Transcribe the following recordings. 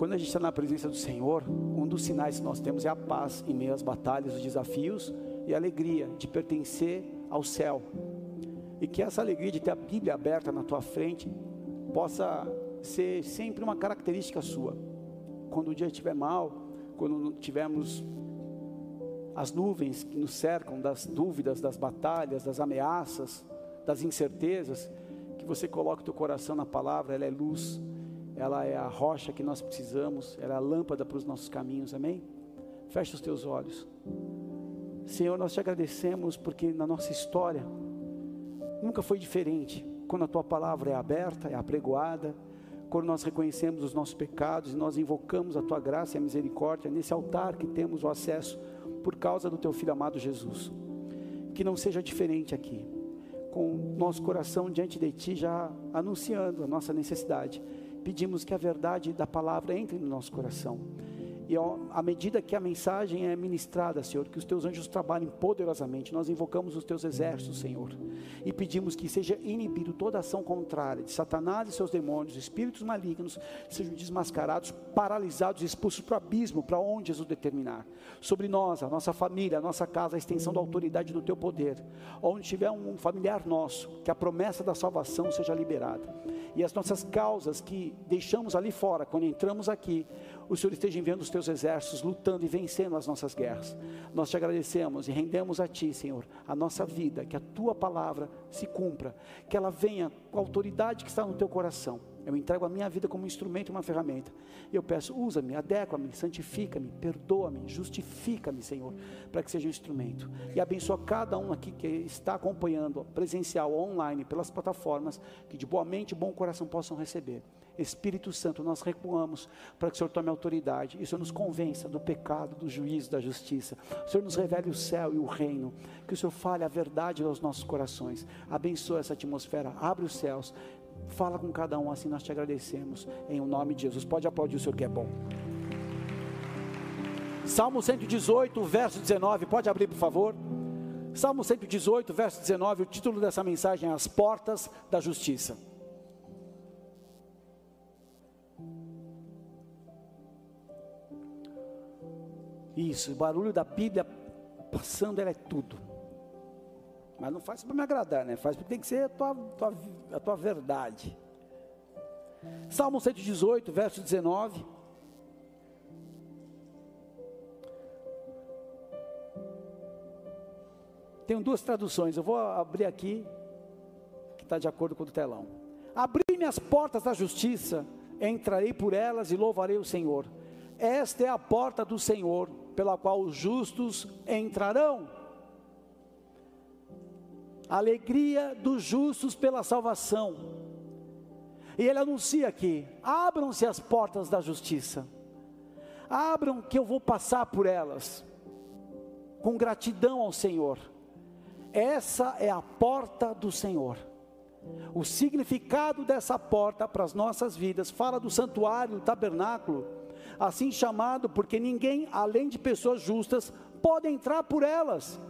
Quando a gente está na presença do Senhor, um dos sinais que nós temos é a paz em meio às batalhas, os desafios e a alegria de pertencer ao céu. E que essa alegria de ter a Bíblia aberta na tua frente possa ser sempre uma característica sua. Quando o dia estiver mal, quando tivermos as nuvens que nos cercam das dúvidas, das batalhas, das ameaças, das incertezas, que você coloque o teu coração na palavra, ela é luz, ela é a rocha que nós precisamos, ela é a lâmpada para os nossos caminhos, amém? Feche os teus olhos. Senhor, nós te agradecemos porque na nossa história nunca foi diferente. Quando a tua palavra é aberta, é apregoada, quando nós reconhecemos os nossos pecados e nós invocamos a tua graça e a misericórdia nesse altar que temos o acesso por causa do teu filho amado Jesus. Que não seja diferente aqui, com nosso coração diante de ti já anunciando a nossa necessidade. Pedimos que a verdade da palavra entre no nosso coração e ó, à medida que a mensagem é ministrada, Senhor, que os teus anjos trabalhem poderosamente, nós invocamos os teus exércitos, Senhor, e pedimos que seja inibido toda ação contrária de Satanás e seus demônios, espíritos malignos, sejam desmascarados, paralisados, expulsos para o abismo, para onde Jesus determinar. Sobre nós, a nossa família, a nossa casa, a extensão da autoridade do teu poder. Onde tiver um familiar nosso, que a promessa da salvação seja liberada. E as nossas causas que deixamos ali fora, quando entramos aqui, o Senhor esteja enviando os teus exércitos, lutando e vencendo as nossas guerras. Nós te agradecemos e rendemos a Ti, Senhor, a nossa vida, que a Tua palavra se cumpra, que ela venha com a autoridade que está no Teu coração. Eu entrego a minha vida como um instrumento uma ferramenta. Eu peço, usa-me, adequa-me, santifica-me, perdoa-me, justifica-me, Senhor, para que seja um instrumento. E abençoa cada um aqui que está acompanhando, presencial ou online, pelas plataformas, que de boa mente e bom coração possam receber. Espírito Santo, nós recuamos para que o Senhor tome autoridade e o Senhor nos convença do pecado, do juízo, da justiça. O Senhor nos revele o céu e o reino. Que o Senhor fale a verdade aos nossos corações. Abençoa essa atmosfera, abre os céus. Fala com cada um, assim nós te agradecemos. Em o nome de Jesus. Pode aplaudir o Senhor que é bom. Salmo 118, verso 19. Pode abrir, por favor. Salmo 118, verso 19. O título dessa mensagem é As Portas da Justiça. Isso, o barulho da Bíblia passando, ela é tudo. Mas não faz para me agradar, né? Faz porque tem que ser a tua, tua, a tua verdade. Salmo 118, verso 19. Tenho duas traduções, eu vou abrir aqui, que está de acordo com o telão. Abri-me as portas da justiça, entrarei por elas e louvarei o Senhor. Esta é a porta do Senhor, pela qual os justos entrarão. alegria dos justos pela salvação. E ele anuncia aqui: abram-se as portas da justiça, abram que eu vou passar por elas, com gratidão ao Senhor. Essa é a porta do Senhor. O significado dessa porta para as nossas vidas fala do santuário, do tabernáculo assim chamado porque ninguém, além de pessoas justas, pode entrar por elas.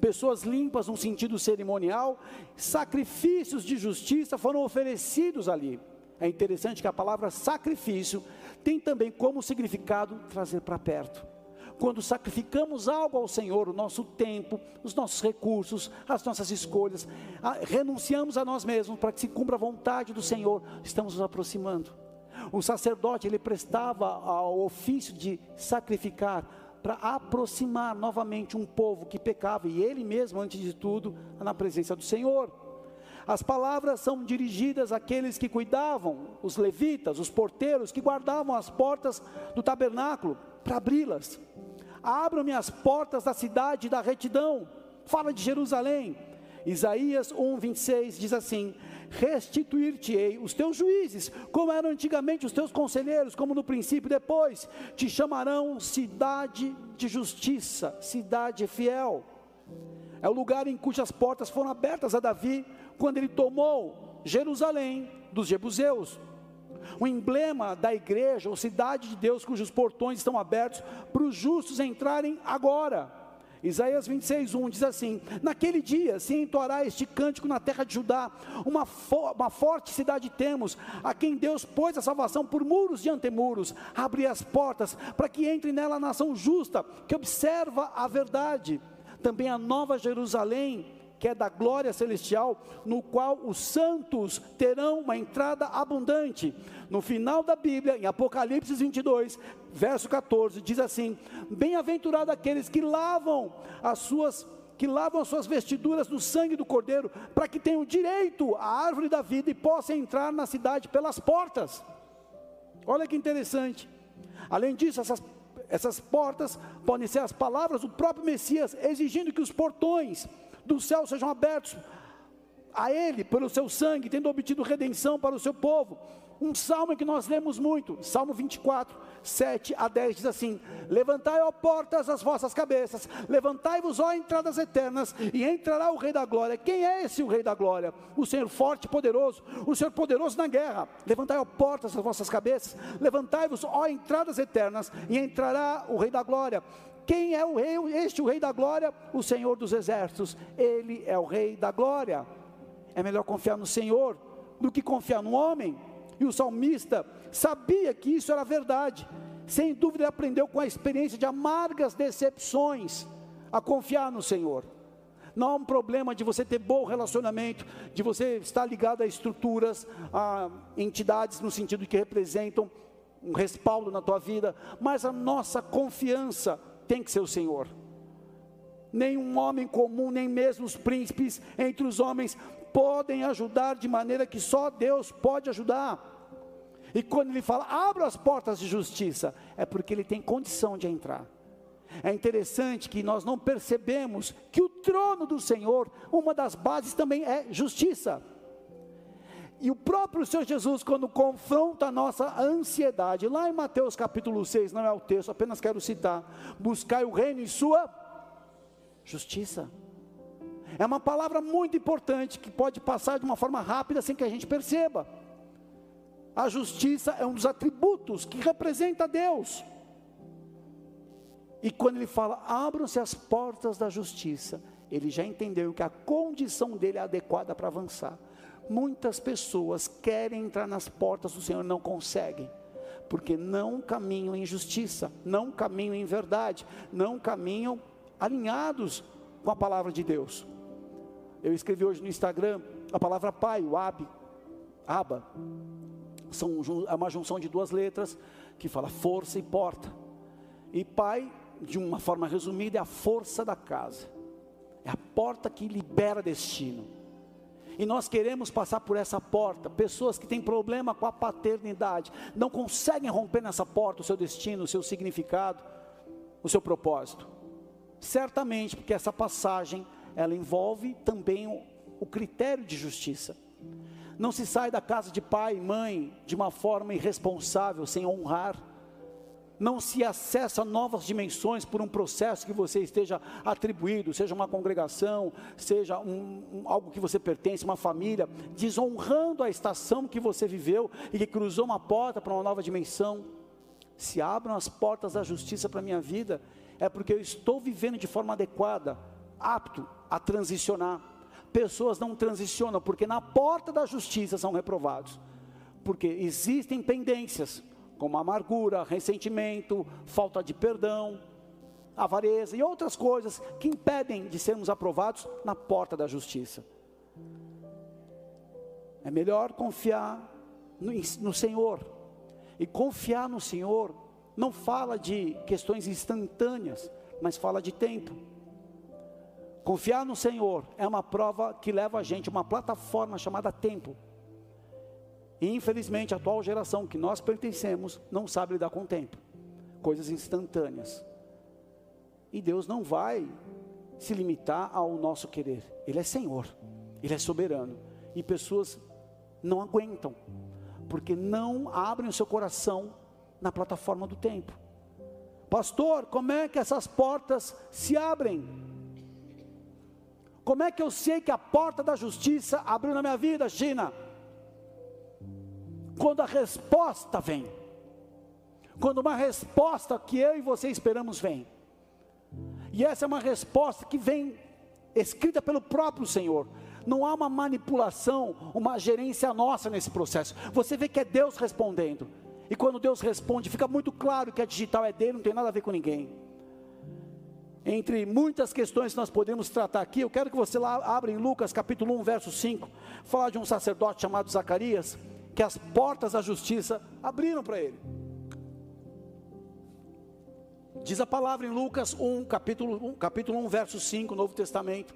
Pessoas limpas no sentido cerimonial, sacrifícios de justiça foram oferecidos ali. É interessante que a palavra sacrifício tem também como significado trazer para perto. Quando sacrificamos algo ao Senhor, o nosso tempo, os nossos recursos, as nossas escolhas, renunciamos a nós mesmos para que se cumpra a vontade do Senhor, estamos nos aproximando. O sacerdote ele prestava ao ofício de sacrificar para aproximar novamente um povo que pecava e ele mesmo antes de tudo na presença do Senhor. As palavras são dirigidas àqueles que cuidavam, os levitas, os porteiros que guardavam as portas do tabernáculo para abri-las. Abram-me as portas da cidade da retidão. Fala de Jerusalém. Isaías 1:26 diz assim: restituir-te-ei os teus juízes, como eram antigamente os teus conselheiros, como no princípio, depois te chamarão cidade de justiça, cidade fiel. É o lugar em cujas portas foram abertas a Davi quando ele tomou Jerusalém dos Jebuseus. O emblema da igreja, ou cidade de Deus, cujos portões estão abertos para os justos entrarem agora. Isaías 26, 1 diz assim: Naquele dia se entoará este cântico na terra de Judá, uma, fo uma forte cidade temos, a quem Deus pôs a salvação por muros de antemuros, abrir as portas, para que entre nela a nação justa, que observa a verdade. Também a nova Jerusalém, que é da glória celestial, no qual os santos terão uma entrada abundante. No final da Bíblia, em Apocalipse 22, verso 14, diz assim: Bem-aventurado aqueles que lavam as suas que lavam as suas vestiduras no sangue do Cordeiro, para que tenham direito à árvore da vida e possam entrar na cidade pelas portas. Olha que interessante. Além disso, essas, essas portas podem ser as palavras do próprio Messias, exigindo que os portões do céu sejam abertos a Ele pelo seu sangue, tendo obtido redenção para o seu povo. Um salmo que nós lemos muito, Salmo 24, 7 a 10 diz assim: Levantai, ó portas, as vossas cabeças, levantai-vos, ó entradas eternas, e entrará o Rei da Glória. Quem é esse o Rei da Glória? O Senhor forte e poderoso, o Senhor poderoso na guerra. Levantai, ó portas, as vossas cabeças, levantai-vos, ó entradas eternas, e entrará o Rei da Glória. Quem é o rei? Este o rei da glória, o Senhor dos exércitos. Ele é o rei da glória. É melhor confiar no Senhor do que confiar no homem. E o salmista sabia que isso era verdade. Sem dúvida, ele aprendeu com a experiência de amargas decepções a confiar no Senhor. Não há um problema de você ter bom relacionamento, de você estar ligado a estruturas, a entidades no sentido que representam um respaldo na tua vida, mas a nossa confiança tem que ser o Senhor. Nenhum homem comum, nem mesmo os príncipes entre os homens podem ajudar de maneira que só Deus pode ajudar. E quando ele fala, abra as portas de justiça, é porque ele tem condição de entrar. É interessante que nós não percebemos que o trono do Senhor, uma das bases também é justiça. E o próprio Senhor Jesus, quando confronta a nossa ansiedade, lá em Mateus capítulo 6, não é o texto, apenas quero citar: buscai o reino e sua justiça. É uma palavra muito importante que pode passar de uma forma rápida sem que a gente perceba. A justiça é um dos atributos que representa Deus. E quando ele fala, abram-se as portas da justiça, ele já entendeu que a condição dele é adequada para avançar. Muitas pessoas querem entrar nas portas do Senhor, não conseguem, porque não caminham em justiça, não caminham em verdade, não caminham alinhados com a palavra de Deus. Eu escrevi hoje no Instagram a palavra pai, o ab, aba, são, é uma junção de duas letras que fala força e porta. E pai, de uma forma resumida, é a força da casa, é a porta que libera destino e nós queremos passar por essa porta. Pessoas que têm problema com a paternidade, não conseguem romper nessa porta o seu destino, o seu significado, o seu propósito. Certamente, porque essa passagem, ela envolve também o, o critério de justiça. Não se sai da casa de pai e mãe de uma forma irresponsável, sem honrar não se acessa novas dimensões por um processo que você esteja atribuído, seja uma congregação, seja um, um, algo que você pertence, uma família, desonrando a estação que você viveu e que cruzou uma porta para uma nova dimensão. Se abram as portas da justiça para a minha vida, é porque eu estou vivendo de forma adequada, apto a transicionar. Pessoas não transicionam porque na porta da justiça são reprovados, porque existem pendências como amargura, ressentimento, falta de perdão, avareza e outras coisas que impedem de sermos aprovados na porta da justiça. É melhor confiar no, no Senhor. E confiar no Senhor não fala de questões instantâneas, mas fala de tempo. Confiar no Senhor é uma prova que leva a gente a uma plataforma chamada tempo. E infelizmente a atual geração que nós pertencemos não sabe lidar com o tempo, coisas instantâneas. E Deus não vai se limitar ao nosso querer, Ele é Senhor, Ele é soberano. E pessoas não aguentam, porque não abrem o seu coração na plataforma do tempo. Pastor, como é que essas portas se abrem? Como é que eu sei que a porta da justiça abriu na minha vida, China? quando a resposta vem. Quando uma resposta que eu e você esperamos vem. E essa é uma resposta que vem escrita pelo próprio Senhor. Não há uma manipulação, uma gerência nossa nesse processo. Você vê que é Deus respondendo. E quando Deus responde, fica muito claro que a digital é dele, não tem nada a ver com ninguém. Entre muitas questões que nós podemos tratar aqui, eu quero que você lá abra em Lucas capítulo 1, verso 5, falar de um sacerdote chamado Zacarias, que as portas da justiça abriram para ele. Diz a palavra em Lucas 1, capítulo 1, capítulo 1, verso 5, Novo Testamento.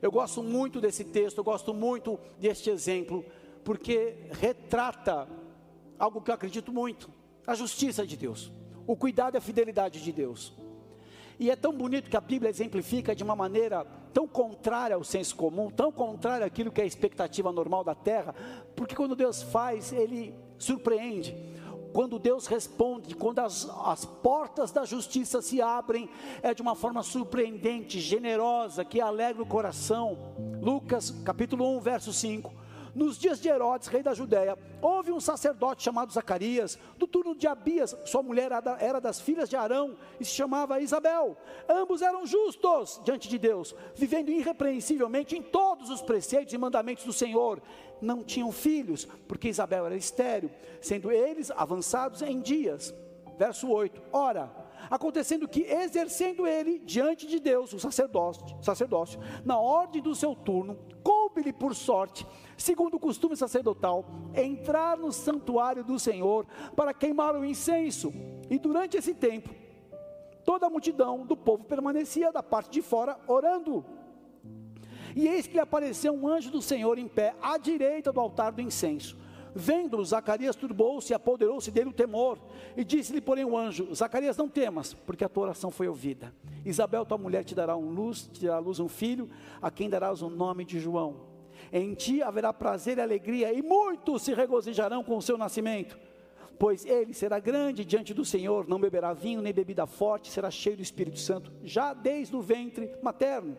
Eu gosto muito desse texto, eu gosto muito deste exemplo, porque retrata algo que eu acredito muito: a justiça de Deus, o cuidado e a fidelidade de Deus. E é tão bonito que a Bíblia exemplifica de uma maneira tão contrária ao senso comum, tão contrária àquilo que é a expectativa normal da terra, porque quando Deus faz, Ele surpreende. Quando Deus responde, quando as, as portas da justiça se abrem, é de uma forma surpreendente, generosa, que alegra o coração. Lucas capítulo 1, verso 5 nos dias de Herodes, rei da Judéia, houve um sacerdote chamado Zacarias, do turno de Abias, sua mulher era das filhas de Arão e se chamava Isabel. Ambos eram justos diante de Deus, vivendo irrepreensivelmente em todos os preceitos e mandamentos do Senhor. Não tinham filhos, porque Isabel era estéril, sendo eles avançados em dias. Verso 8: Ora, acontecendo que, exercendo ele diante de Deus o sacerdócio, sacerdócio na ordem do seu turno, coube-lhe por sorte segundo o costume sacerdotal, entrar no santuário do Senhor para queimar o incenso. E durante esse tempo, toda a multidão do povo permanecia da parte de fora orando. E eis que lhe apareceu um anjo do Senhor em pé, à direita do altar do incenso. Vendo-o, Zacarias turbou-se e apoderou-se dele o temor. E disse-lhe, porém, o anjo: Zacarias, não temas, porque a tua oração foi ouvida. Isabel, tua mulher, te dará um luz, te dará luz um filho, a quem darás o nome de João em ti haverá prazer e alegria, e muitos se regozijarão com o seu nascimento. Pois ele será grande diante do Senhor, não beberá vinho nem bebida forte, será cheio do Espírito Santo, já desde o ventre materno,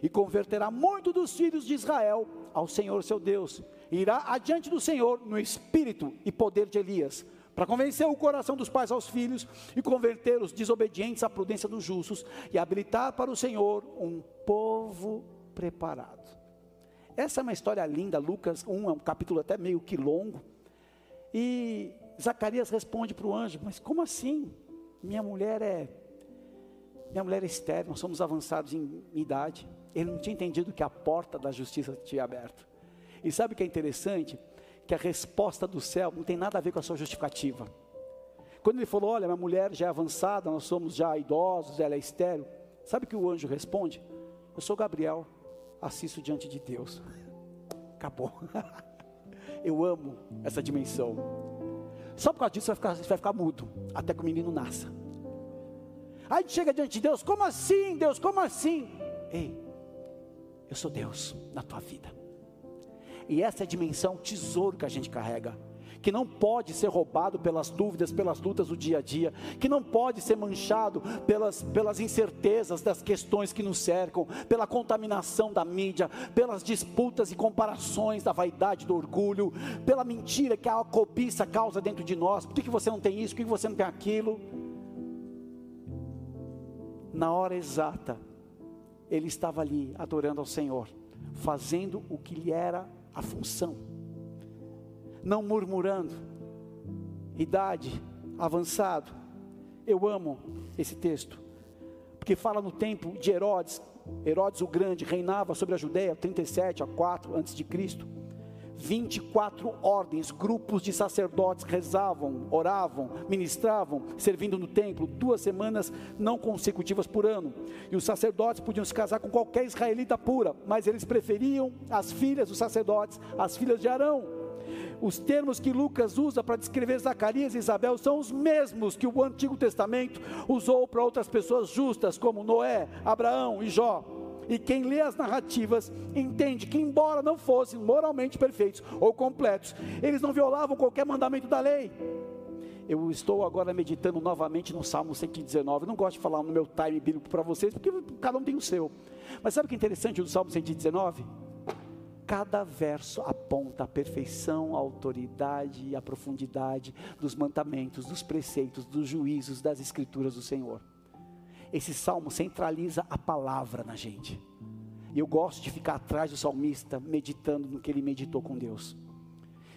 e converterá muito dos filhos de Israel ao Senhor seu Deus. Irá adiante do Senhor no espírito e poder de Elias, para convencer o coração dos pais aos filhos e converter os desobedientes à prudência dos justos e habilitar para o Senhor um povo preparado. Essa é uma história linda, Lucas 1 é um capítulo até meio que longo. E Zacarias responde para o anjo: Mas como assim? Minha mulher é. Minha mulher é estéril, nós somos avançados em idade. Ele não tinha entendido que a porta da justiça tinha aberto. E sabe o que é interessante? Que a resposta do céu não tem nada a ver com a sua justificativa. Quando ele falou: Olha, minha mulher já é avançada, nós somos já idosos, ela é estéril. Sabe o que o anjo responde? Eu sou Gabriel assisto diante de Deus. Acabou. Eu amo essa dimensão. Só por causa disso você vai ficar, você vai ficar mudo até que o menino nasça. Aí chega diante de Deus, como assim, Deus? Como assim? Ei, eu sou Deus na tua vida. E essa é a dimensão, tesouro que a gente carrega que não pode ser roubado pelas dúvidas, pelas lutas do dia a dia, que não pode ser manchado pelas, pelas incertezas das questões que nos cercam, pela contaminação da mídia, pelas disputas e comparações da vaidade, do orgulho, pela mentira que a cobiça causa dentro de nós. Por que, que você não tem isso? Por que você não tem aquilo? Na hora exata, ele estava ali adorando ao Senhor, fazendo o que lhe era a função não murmurando, idade, avançado. Eu amo esse texto, porque fala no tempo de Herodes. Herodes o Grande reinava sobre a Judéia 37 a 4 antes de Cristo. 24 ordens, grupos de sacerdotes rezavam, oravam, ministravam, servindo no templo, duas semanas não consecutivas por ano. E os sacerdotes podiam se casar com qualquer israelita pura, mas eles preferiam as filhas dos sacerdotes, as filhas de Arão. Os termos que Lucas usa para descrever Zacarias e Isabel são os mesmos que o Antigo Testamento usou para outras pessoas justas, como Noé, Abraão e Jó. E quem lê as narrativas entende que, embora não fossem moralmente perfeitos ou completos, eles não violavam qualquer mandamento da lei. Eu estou agora meditando novamente no Salmo 119. Eu não gosto de falar no meu time bíblico para vocês, porque cada um tem o seu. Mas sabe o que é interessante do Salmo 119? Cada verso aponta a perfeição, a autoridade e a profundidade dos mandamentos, dos preceitos, dos juízos, das escrituras do Senhor. Esse salmo centraliza a palavra na gente. E eu gosto de ficar atrás do salmista, meditando no que ele meditou com Deus.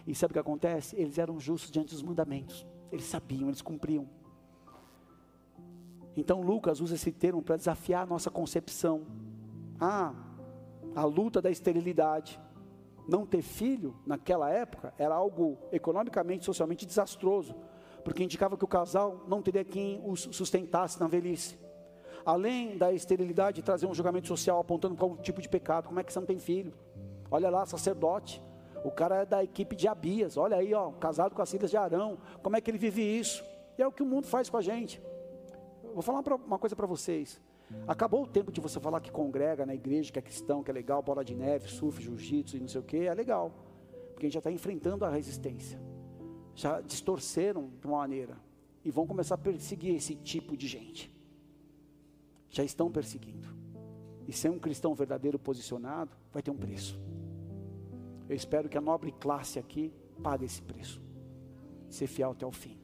E sabe o que acontece? Eles eram justos diante dos mandamentos. Eles sabiam, eles cumpriam. Então Lucas usa esse termo para desafiar a nossa concepção. Ah, a luta da esterilidade. Não ter filho naquela época era algo economicamente, socialmente desastroso, porque indicava que o casal não teria quem os sustentasse na velhice. Além da esterilidade trazer um julgamento social apontando para um tipo de pecado, como é que você não tem filho? Olha lá, sacerdote, o cara é da equipe de Abias, olha aí, ó, casado com as filhas de Arão, como é que ele vive isso? E é o que o mundo faz com a gente. Vou falar uma coisa para vocês. Acabou o tempo de você falar que congrega na igreja, que é cristão, que é legal, bola de neve, surf, jiu-jitsu e não sei o que, é legal. Porque a gente já está enfrentando a resistência. Já distorceram de uma maneira. E vão começar a perseguir esse tipo de gente. Já estão perseguindo. E ser um cristão verdadeiro posicionado vai ter um preço. Eu espero que a nobre classe aqui pague esse preço. Ser fiel até o fim.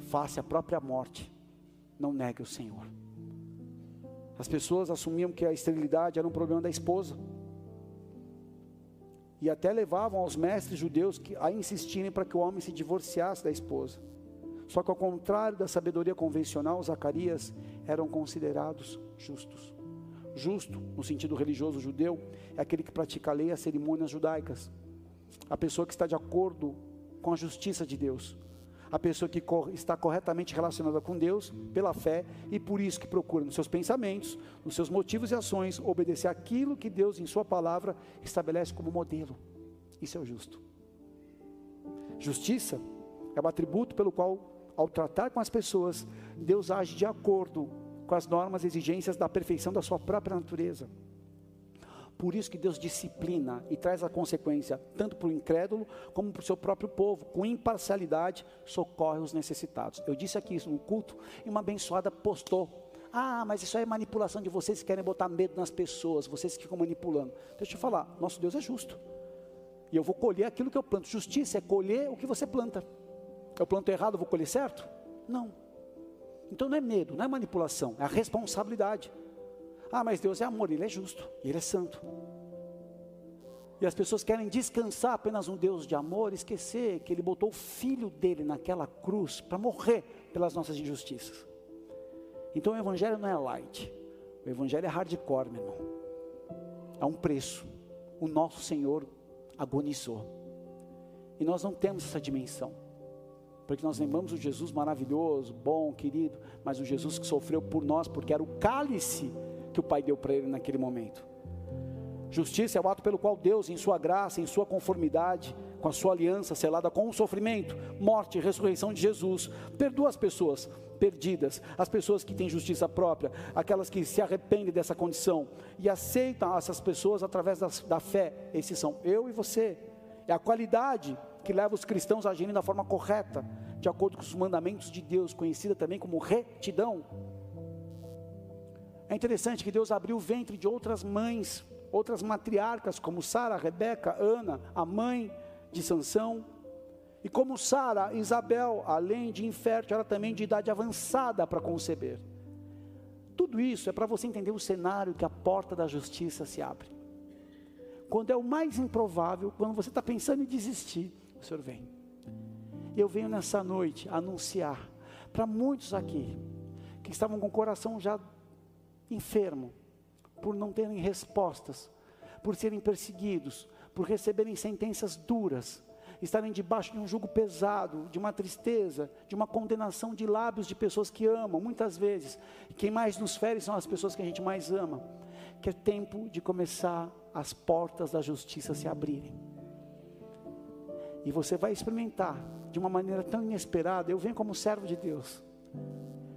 Faça a própria morte não negue o Senhor. As pessoas assumiam que a esterilidade era um problema da esposa. E até levavam aos mestres judeus a insistirem para que o homem se divorciasse da esposa. Só que ao contrário da sabedoria convencional, Zacarias eram considerados justos. Justo, no sentido religioso judeu, é aquele que pratica a lei e as cerimônias judaicas. A pessoa que está de acordo com a justiça de Deus a pessoa que está corretamente relacionada com Deus pela fé e por isso que procura nos seus pensamentos, nos seus motivos e ações obedecer aquilo que Deus em sua palavra estabelece como modelo. Isso é o justo. Justiça é o atributo pelo qual ao tratar com as pessoas, Deus age de acordo com as normas e exigências da perfeição da sua própria natureza. Por isso que Deus disciplina e traz a consequência tanto para o incrédulo como para o seu próprio povo. Com imparcialidade, socorre os necessitados. Eu disse aqui isso no culto e uma abençoada postou. Ah, mas isso aí é manipulação de vocês que querem botar medo nas pessoas, vocês que ficam manipulando. Deixa eu falar, nosso Deus é justo. E eu vou colher aquilo que eu planto. Justiça é colher o que você planta. Eu planto errado, vou colher certo? Não. Então não é medo, não é manipulação, é a responsabilidade. Ah, mas Deus é amor, Ele é justo, Ele é santo. E as pessoas querem descansar apenas um Deus de amor, esquecer que Ele botou o filho dele naquela cruz para morrer pelas nossas injustiças. Então o Evangelho não é light, o Evangelho é hardcore, meu irmão. É um preço. O nosso Senhor agonizou. E nós não temos essa dimensão. Porque nós lembramos o Jesus maravilhoso, bom, querido, mas o Jesus que sofreu por nós, porque era o cálice que o Pai deu para ele naquele momento. Justiça é o ato pelo qual Deus, em sua graça, em sua conformidade, com a sua aliança selada com o sofrimento, morte e ressurreição de Jesus, perdoa as pessoas perdidas, as pessoas que têm justiça própria, aquelas que se arrependem dessa condição e aceitam essas pessoas através da, da fé. Esses são eu e você. É a qualidade que leva os cristãos a agirem da forma correta, de acordo com os mandamentos de Deus, conhecida também como retidão. É interessante que Deus abriu o ventre de outras mães, outras matriarcas, como Sara, Rebeca, Ana, a mãe de Sansão. E como Sara, Isabel, além de infértil, era também de idade avançada para conceber. Tudo isso é para você entender o cenário que a porta da justiça se abre. Quando é o mais improvável, quando você está pensando em desistir, o Senhor vem. Eu venho nessa noite anunciar para muitos aqui que estavam com o coração já enfermo, por não terem respostas, por serem perseguidos, por receberem sentenças duras, estarem debaixo de um jugo pesado, de uma tristeza, de uma condenação de lábios de pessoas que amam, muitas vezes. Quem mais nos fere são as pessoas que a gente mais ama. Que é tempo de começar as portas da justiça se abrirem. E você vai experimentar de uma maneira tão inesperada. Eu venho como servo de Deus.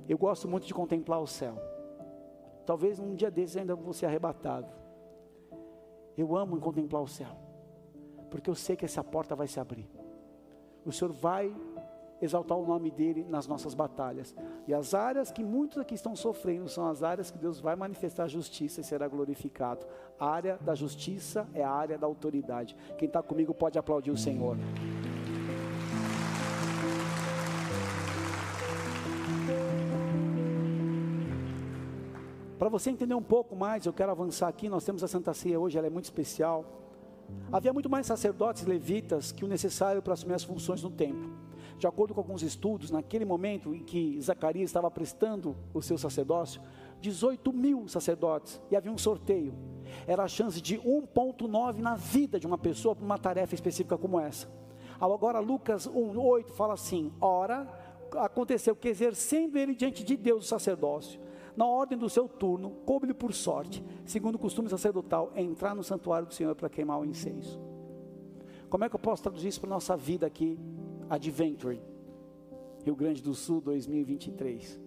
Eu gosto muito de contemplar o céu. Talvez um dia desses ainda vou ser arrebatado. Eu amo contemplar o céu, porque eu sei que essa porta vai se abrir. O Senhor vai exaltar o nome dele nas nossas batalhas. E as áreas que muitos aqui estão sofrendo são as áreas que Deus vai manifestar justiça e será glorificado. A área da justiça é a área da autoridade. Quem está comigo pode aplaudir o Senhor. Para você entender um pouco mais, eu quero avançar aqui. Nós temos a Santa Ceia hoje, ela é muito especial. Havia muito mais sacerdotes levitas que o necessário para assumir as funções no templo. De acordo com alguns estudos, naquele momento em que Zacarias estava prestando o seu sacerdócio, 18 mil sacerdotes e havia um sorteio. Era a chance de 1,9 na vida de uma pessoa para uma tarefa específica como essa. Agora, Lucas 1,8 fala assim: Ora, aconteceu que exercendo ele diante de Deus o sacerdócio, na ordem do seu turno, coube-lhe por sorte, segundo o costume sacerdotal, entrar no santuário do Senhor para queimar o incenso. Como é que eu posso traduzir isso para a nossa vida aqui? Adventure, Rio Grande do Sul 2023.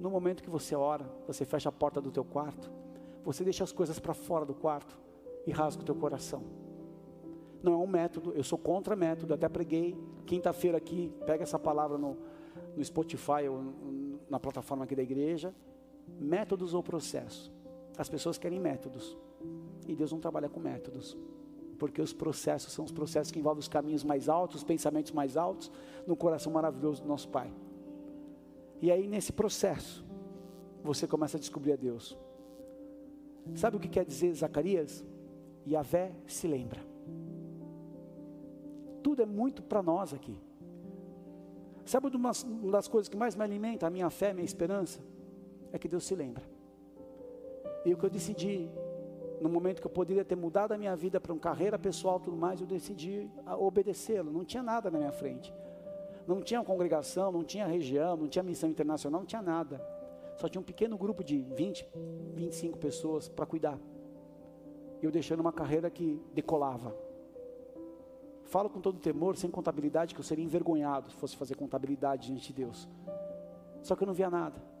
No momento que você ora, você fecha a porta do teu quarto, você deixa as coisas para fora do quarto e rasga o teu coração. Não é um método, eu sou contra método, até preguei quinta-feira aqui, pega essa palavra no, no Spotify ou na plataforma aqui da igreja, métodos ou processo. As pessoas querem métodos. E Deus não trabalha com métodos. Porque os processos são os processos que envolvem os caminhos mais altos, os pensamentos mais altos, no coração maravilhoso do nosso Pai. E aí, nesse processo, você começa a descobrir a Deus. Sabe o que quer dizer Zacarias? Yahvé se lembra. Tudo é muito para nós aqui. Sabe uma das coisas que mais me alimenta a minha fé, a minha esperança? É que Deus se lembra. E o que eu decidi, no momento que eu poderia ter mudado a minha vida para uma carreira pessoal tudo mais, eu decidi obedecê-lo. Não tinha nada na minha frente. Não tinha congregação, não tinha região, não tinha missão internacional, não tinha nada. Só tinha um pequeno grupo de 20, 25 pessoas para cuidar. Eu deixando uma carreira que decolava. Falo com todo temor, sem contabilidade, que eu seria envergonhado se fosse fazer contabilidade diante de Deus. Só que eu não via nada.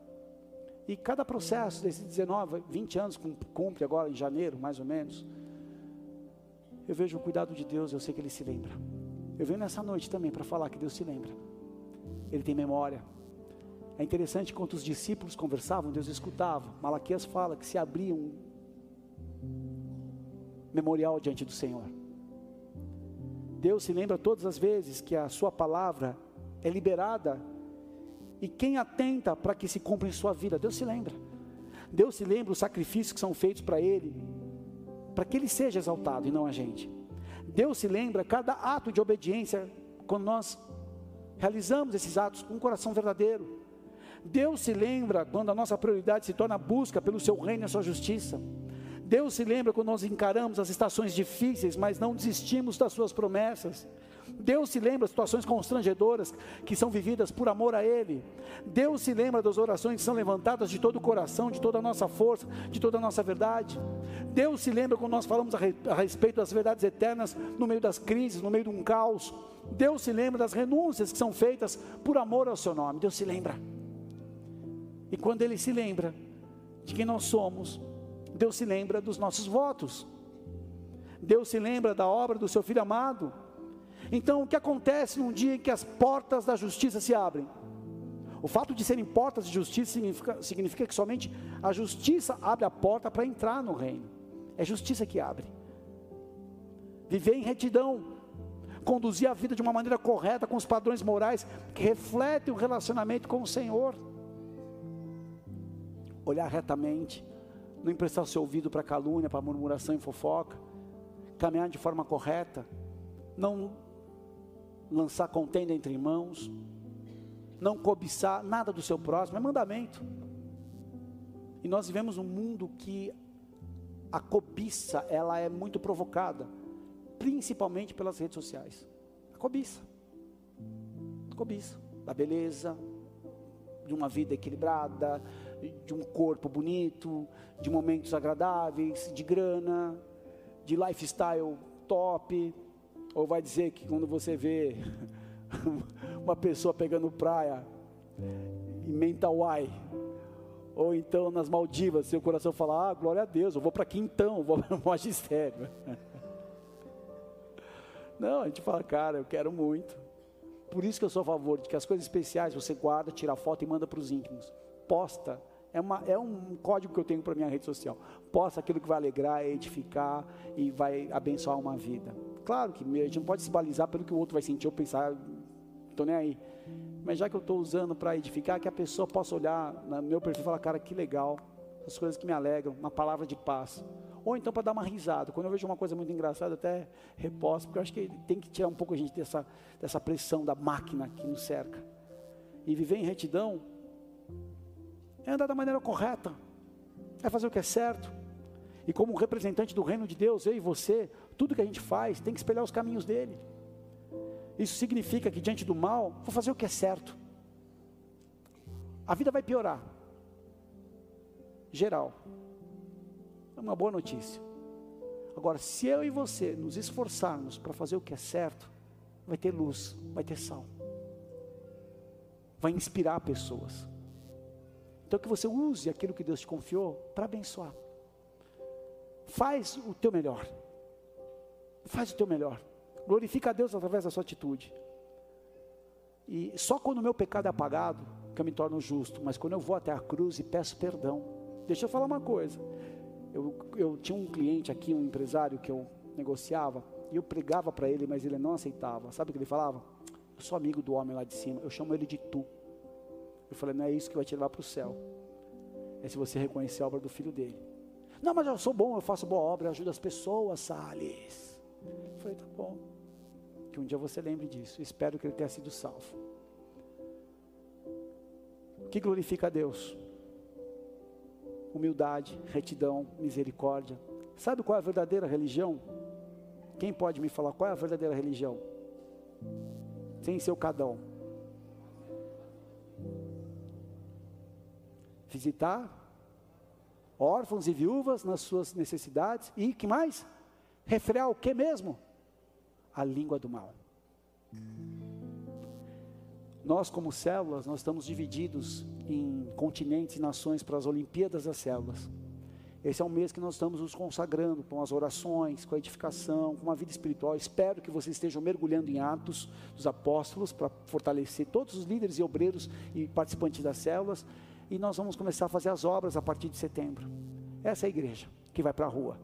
E cada processo desses 19, 20 anos, cumpre agora em janeiro, mais ou menos. Eu vejo o cuidado de Deus, eu sei que Ele se lembra. Eu venho nessa noite também para falar que Deus se lembra. Ele tem memória. É interessante quando os discípulos conversavam, Deus escutava. Malaquias fala que se abria um memorial diante do Senhor. Deus se lembra todas as vezes que a sua palavra é liberada e quem atenta para que se cumpra em sua vida, Deus se lembra. Deus se lembra os sacrifícios que são feitos para Ele, para que Ele seja exaltado e não a gente. Deus se lembra cada ato de obediência quando nós realizamos esses atos com um coração verdadeiro. Deus se lembra quando a nossa prioridade se torna a busca pelo seu reino e a sua justiça. Deus se lembra quando nós encaramos as estações difíceis, mas não desistimos das suas promessas. Deus se lembra das situações constrangedoras que são vividas por amor a Ele. Deus se lembra das orações que são levantadas de todo o coração, de toda a nossa força, de toda a nossa verdade. Deus se lembra quando nós falamos a respeito das verdades eternas no meio das crises, no meio de um caos. Deus se lembra das renúncias que são feitas por amor ao Seu nome. Deus se lembra. E quando Ele se lembra de quem nós somos, Deus se lembra dos nossos votos. Deus se lembra da obra do seu filho amado. Então, o que acontece num dia em que as portas da justiça se abrem? O fato de serem portas de justiça significa, significa que somente a justiça abre a porta para entrar no reino. É justiça que abre. Viver em retidão, conduzir a vida de uma maneira correta, com os padrões morais que refletem o relacionamento com o Senhor. Olhar retamente, não emprestar seu ouvido para calúnia, para murmuração e fofoca, caminhar de forma correta, não lançar contenda entre irmãos, não cobiçar nada do seu próximo, é mandamento. E nós vivemos um mundo que a cobiça, ela é muito provocada, principalmente pelas redes sociais. A cobiça. A cobiça da beleza, de uma vida equilibrada, de um corpo bonito, de momentos agradáveis, de grana, de lifestyle top, ou vai dizer que quando você vê uma pessoa pegando praia em Mentawai, ou então nas Maldivas, seu coração fala: Ah, glória a Deus, eu vou para Quintão, vou para o magistério. Não, a gente fala, cara, eu quero muito. Por isso que eu sou a favor de que as coisas especiais você guarda, tira foto e manda para os íntimos. Posta é, uma, é um código que eu tenho para minha rede social. Posta aquilo que vai alegrar, edificar e vai abençoar uma vida. Claro que a gente não pode se balizar pelo que o outro vai sentir ou pensar, estou nem aí. Mas já que eu estou usando para edificar, que a pessoa possa olhar no meu perfil e falar, cara, que legal. as coisas que me alegram, uma palavra de paz. Ou então para dar uma risada. Quando eu vejo uma coisa muito engraçada, até reposto, porque eu acho que tem que tirar um pouco a gente dessa, dessa pressão da máquina que nos cerca. E viver em retidão é andar da maneira correta, é fazer o que é certo. E como representante do reino de Deus, eu e você, tudo que a gente faz tem que espelhar os caminhos dele. Isso significa que diante do mal, vou fazer o que é certo. A vida vai piorar. Geral. É uma boa notícia. Agora, se eu e você nos esforçarmos para fazer o que é certo, vai ter luz, vai ter sal. Vai inspirar pessoas. Então que você use aquilo que Deus te confiou para abençoar. Faz o teu melhor. Faz o teu melhor. Glorifica a Deus através da sua atitude. E só quando o meu pecado é apagado, que eu me torno justo, mas quando eu vou até a cruz e peço perdão. Deixa eu falar uma coisa. Eu, eu tinha um cliente aqui, um empresário que eu negociava, e eu pregava para ele, mas ele não aceitava. Sabe o que ele falava? Eu sou amigo do homem lá de cima, eu chamo ele de tu. Eu falei, não é isso que vai te levar para o céu. É se você reconhecer a obra do filho dele. Não, mas eu sou bom, eu faço boa obra, eu ajudo as pessoas, Salles. Falei, tá bom. Que um dia você lembre disso. Espero que ele tenha sido salvo. O que glorifica a Deus? Humildade, retidão, misericórdia. Sabe qual é a verdadeira religião? Quem pode me falar qual é a verdadeira religião? Sem ser o cadão. Visitar órfãos e viúvas nas suas necessidades e que mais? Refrear o que mesmo? A língua do mal. Nós, como células, nós estamos divididos em continentes e nações para as Olimpíadas das Células. Esse é um mês que nós estamos nos consagrando com as orações, com a edificação, com uma vida espiritual. Espero que vocês estejam mergulhando em Atos dos Apóstolos para fortalecer todos os líderes e obreiros e participantes das células. E nós vamos começar a fazer as obras a partir de setembro. Essa é a igreja que vai para a rua,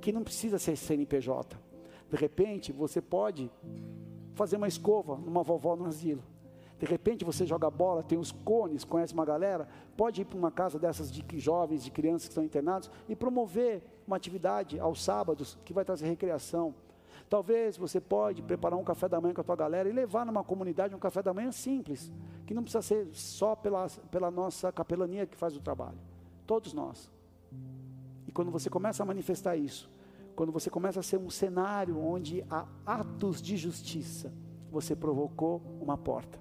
que não precisa ser CNPJ, de repente, você pode fazer uma escova numa vovó no asilo. De repente você joga bola, tem os cones, conhece uma galera, pode ir para uma casa dessas de jovens, de crianças que estão internados e promover uma atividade aos sábados que vai trazer recreação. Talvez você pode preparar um café da manhã com a tua galera e levar numa comunidade um café da manhã simples, que não precisa ser só pela, pela nossa capelania que faz o trabalho. Todos nós. E quando você começa a manifestar isso, quando você começa a ser um cenário onde há atos de justiça, você provocou uma porta.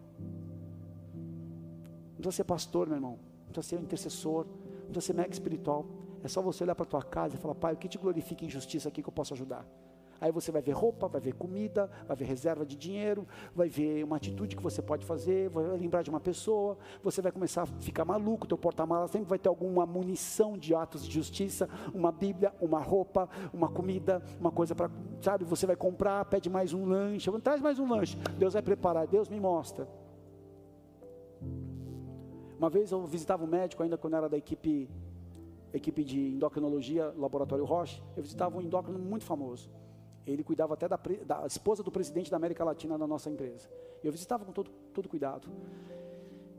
Não precisa ser pastor, meu irmão. Não precisa ser um intercessor. Não precisa ser mega espiritual. É só você olhar para a tua casa e falar, pai, o que te glorifica em justiça aqui que eu posso ajudar? Aí você vai ver roupa, vai ver comida, vai ver reserva de dinheiro, vai ver uma atitude que você pode fazer, vai lembrar de uma pessoa, você vai começar a ficar maluco, teu porta-malas sempre vai ter alguma munição de atos de justiça, uma Bíblia, uma roupa, uma comida, uma coisa para, sabe, você vai comprar, pede mais um lanche, traz mais um lanche, Deus vai preparar, Deus me mostra. Uma vez eu visitava um médico ainda quando era da equipe equipe de endocrinologia, Laboratório Roche, eu visitava um endócrino muito famoso. Ele cuidava até da, da, esposa do presidente da América Latina da nossa empresa. Eu visitava com todo, todo cuidado.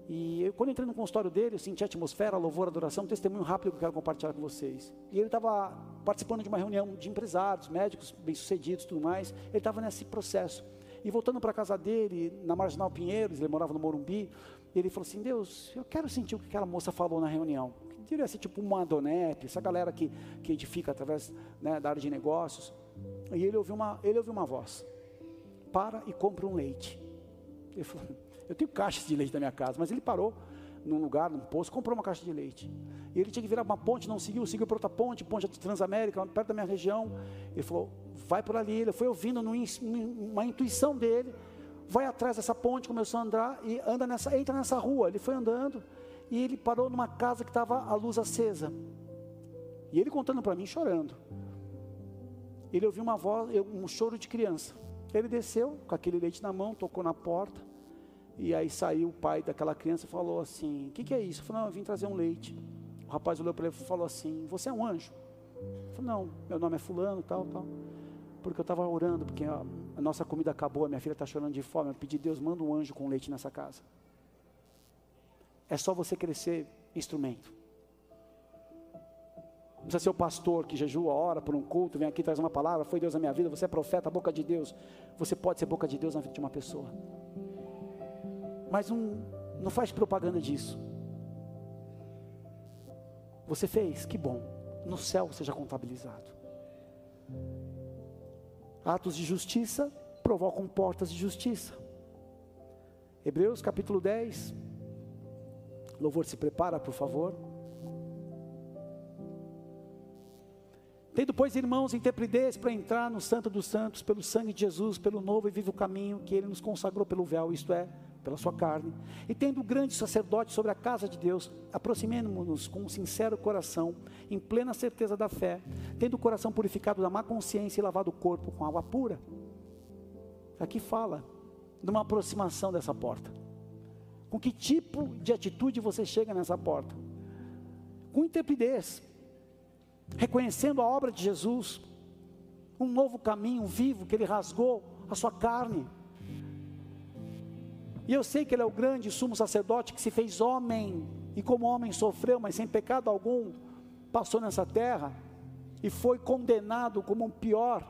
E eu, quando entrei no consultório dele, eu senti a atmosfera, a louvor, a adoração, um testemunho rápido que eu quero compartilhar com vocês. E ele estava participando de uma reunião de empresários, médicos bem-sucedidos tudo mais. Ele estava nesse processo. E voltando para a casa dele, na Marginal Pinheiros, ele morava no Morumbi, ele falou assim: Deus, eu quero sentir o que aquela moça falou na reunião. Deveria ser tipo uma Adonep, essa galera que, que edifica através né, da área de negócios. E ele ouviu uma, ele ouviu uma voz: Para e compra um leite. Ele falou: Eu tenho caixas de leite na minha casa, mas ele parou num lugar, num posto, comprou uma caixa de leite. E ele tinha que virar uma ponte, não seguiu, seguiu para outra ponte, ponte de Transamérica, perto da minha região. Ele falou: Vai por ali. Ele foi ouvindo uma intuição dele, vai atrás dessa ponte, começou a andar e anda nessa, entra nessa rua. Ele foi andando e ele parou numa casa que estava a luz acesa. E ele contando para mim, chorando ele ouviu uma voz, um choro de criança. Ele desceu com aquele leite na mão, tocou na porta, e aí saiu o pai daquela criança e falou assim: O que, que, é isso? Eu falei: Não, eu vim trazer um leite. O rapaz olhou para ele e falou assim: Você é um anjo? Eu falei: Não, meu nome é Fulano, tal, tal. Porque eu estava orando, porque a, a, nossa comida acabou, a minha filha está chorando de fome. Eu pedi, Deus, manda um anjo com leite nessa casa. É só você ser instrumento. Precisa ser o pastor que jejua, ora por um culto, vem aqui traz uma palavra, foi Deus na minha vida, você é profeta, boca de Deus. Você pode ser boca de Deus na vida de uma pessoa. Mas não, não faz propaganda disso. Você fez, que bom. No céu seja contabilizado. Atos de justiça provocam portas de justiça. Hebreus capítulo 10. Louvor se prepara, por favor. Tendo, pois, irmãos, intrepidez para entrar no Santo dos Santos, pelo sangue de Jesus, pelo novo e vivo caminho que ele nos consagrou pelo véu, isto é, pela sua carne, e tendo grande sacerdote sobre a casa de Deus, aproximemo-nos com um sincero coração, em plena certeza da fé, tendo o coração purificado da má consciência e lavado o corpo com água pura. Aqui fala de uma aproximação dessa porta. Com que tipo de atitude você chega nessa porta? Com intrepidez, reconhecendo a obra de Jesus, um novo caminho vivo que ele rasgou a sua carne. E eu sei que ele é o grande sumo sacerdote que se fez homem, e como homem sofreu, mas sem pecado algum, passou nessa terra e foi condenado como um pior,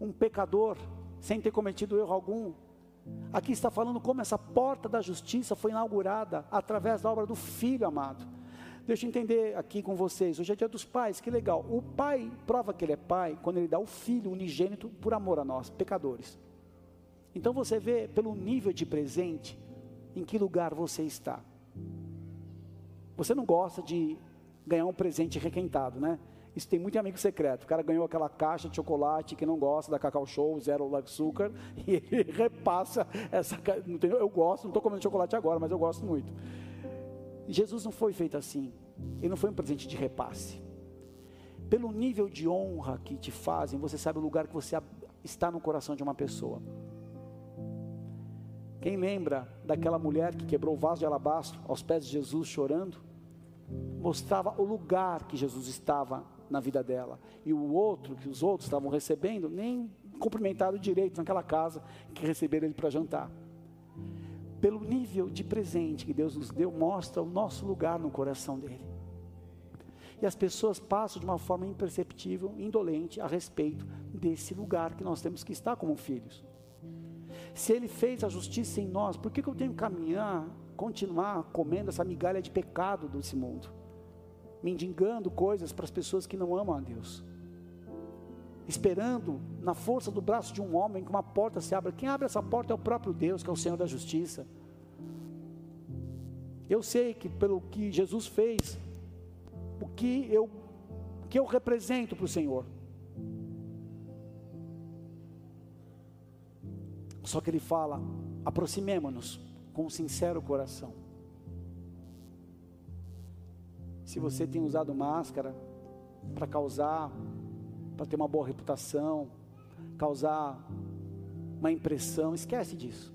um pecador, sem ter cometido erro algum. Aqui está falando como essa porta da justiça foi inaugurada através da obra do Filho amado. Deixa eu entender aqui com vocês. Hoje é dia dos pais, que legal. O pai prova que ele é pai quando ele dá o filho unigênito por amor a nós, pecadores. Então você vê pelo nível de presente em que lugar você está. Você não gosta de ganhar um presente requentado, né? Isso tem muito amigo secreto. O cara ganhou aquela caixa de chocolate que não gosta da Cacau Show, zero açúcar, e ele repassa essa. Eu gosto, não estou comendo chocolate agora, mas eu gosto muito. Jesus não foi feito assim. Ele não foi um presente de repasse. Pelo nível de honra que te fazem, você sabe o lugar que você está no coração de uma pessoa. Quem lembra daquela mulher que quebrou o vaso de alabastro aos pés de Jesus chorando? Mostrava o lugar que Jesus estava na vida dela. E o outro, que os outros estavam recebendo, nem cumprimentaram direito naquela casa que receberam ele para jantar pelo nível de presente que Deus nos deu, mostra o nosso lugar no coração dele. E as pessoas passam de uma forma imperceptível, indolente, a respeito desse lugar que nós temos que estar como filhos. Se ele fez a justiça em nós, por que, que eu tenho que caminhar, continuar comendo essa migalha de pecado desse mundo? Mendigando coisas para as pessoas que não amam a Deus esperando na força do braço de um homem que uma porta se abra. Quem abre essa porta é o próprio Deus, que é o Senhor da justiça. Eu sei que pelo que Jesus fez, o que eu, o que eu represento para o Senhor. Só que ele fala: aproximemo-nos com um sincero coração. Se você tem usado máscara para causar para ter uma boa reputação, causar uma impressão, esquece disso.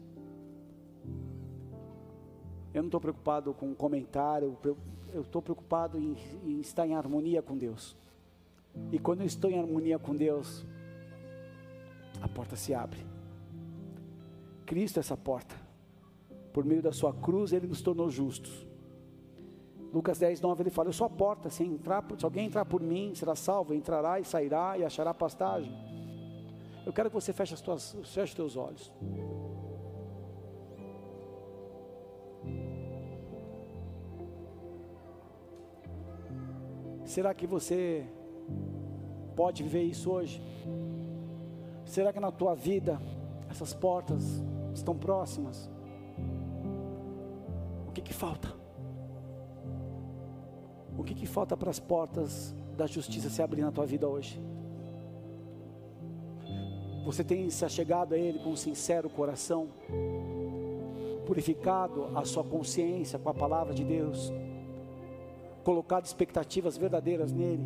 Eu não estou preocupado com um comentário, eu estou preocupado em, em estar em harmonia com Deus. E quando eu estou em harmonia com Deus, a porta se abre. Cristo é essa porta. Por meio da sua cruz, ele nos tornou justos. Lucas 10, 9 ele fala: Eu sou a porta, se, entrar, se alguém entrar por mim, será salvo, entrará e sairá e achará pastagem. Eu quero que você feche, as tuas, feche os teus olhos. Será que você pode viver isso hoje? Será que na tua vida essas portas estão próximas? O que, que falta? Que, que falta para as portas da justiça se abrir na tua vida hoje? Você tem se achegado a Ele com um sincero coração, purificado a sua consciência com a palavra de Deus, colocado expectativas verdadeiras nele.